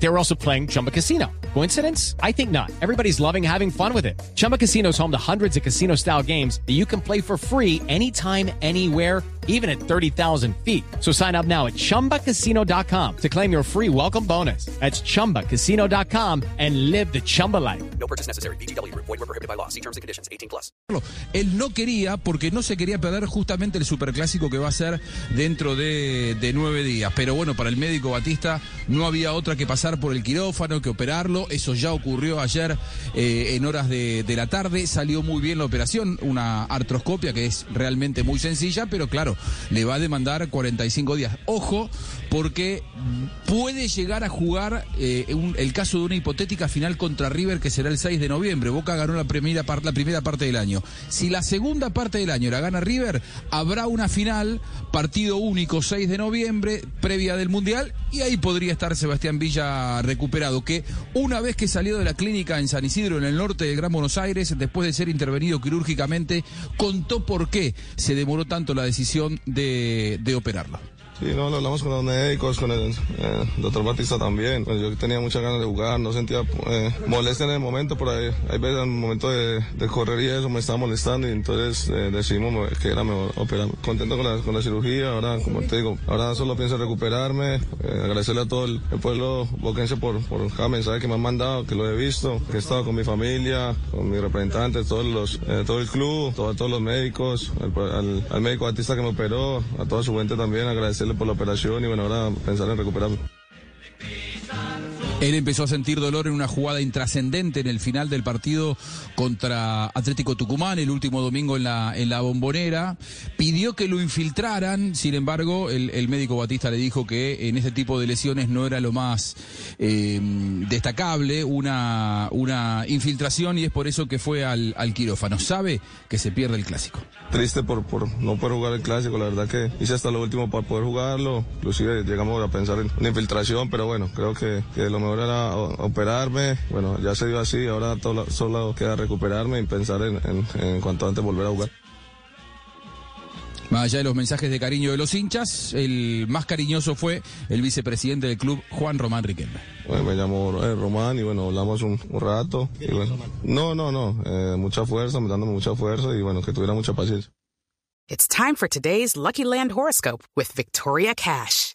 They were also playing Chumba Casino. Coincidence? I think not. Everybody's loving having fun with it. Chumba Casino is home to hundreds of casino style games that you can play for free anytime, anywhere, even at 30,000 feet. So sign up now at chumbacasino.com to claim your free welcome bonus. That's chumbacasino.com and live the Chumba life. No purchase necessary. BGW. Void were prohibited by law. See terms and conditions. 18 plus. Él no quería porque no se quería perder justamente el superclásico que va a ser dentro de, de nueve días. Pero bueno, para el médico Batista no había otra que pasar por el quirófano, que operarlo. Eso ya ocurrió ayer eh, en horas de, la tarde. Salió muy bien la operación, una artroscopia que es realmente muy sencilla, pero claro, le va a demandar 45 días. Ojo, porque puede llegar a jugar eh, el caso de una hipotética final contra River que será el 6 de noviembre. Boca ganó la primera parte del año. Si la segunda parte del año la gana River, habrá una final, partido único 6 de noviembre, previa del Mundial, y ahí podría estar Sebastián Villa recuperado, que una vez que salió de la clínica en San Isidro, en el norte del Gran Buenos Aires, después de ser intervenido quirúrgicamente, contó por qué se demoró tanto la decisión de, de operarlo. Sí, no, lo hablamos con los médicos, con el eh, doctor Batista también. Pues yo tenía muchas ganas de jugar, no sentía eh, molestia en el momento, por ahí, hay veces en el momento de, de correr y eso me estaba molestando y entonces eh, decidimos mo- que era mejor operar. Contento con la, cirugía, ahora, como te digo, ahora solo pienso en recuperarme, eh, agradecerle a todo el, pueblo boquense por, por cada mensaje que me han mandado, que lo he visto, que he estado con mi familia, con mis representantes, todos los, todo el club, todo- todos los médicos, al, al- médico Batista que me operó, a toda su gente también, agradecerle por la operación y bueno, ahora pensar en recuperarme. Él empezó a sentir dolor en una jugada intrascendente en el final del partido contra Atlético Tucumán, el último domingo en la, en la bombonera. Pidió que lo infiltraran, sin embargo, el, el médico Batista le dijo que en este tipo de lesiones no era lo más eh, destacable, una, una infiltración, y es por eso que fue al, al quirófano. Sabe que se pierde el clásico. Triste por, por no poder jugar el clásico, la verdad que hice hasta lo último para poder jugarlo, inclusive llegamos a pensar en una infiltración, pero bueno, creo que, que lo mejor era o- operarme, bueno, ya se dio así, ahora todo, solo queda recuperarme y pensar en, en, en cuanto antes volver a jugar. Más allá de los mensajes de cariño de los hinchas, el más cariñoso fue el vicepresidente del club, Juan Román Riquelme. Bueno, me llamo eh, Román y bueno, hablamos un, un rato. Y bueno, no, no, no, eh, mucha fuerza, dándome mucha fuerza y bueno, que tuviera mucha paciencia. It's time for today's Lucky Land horoscope with Victoria Cash.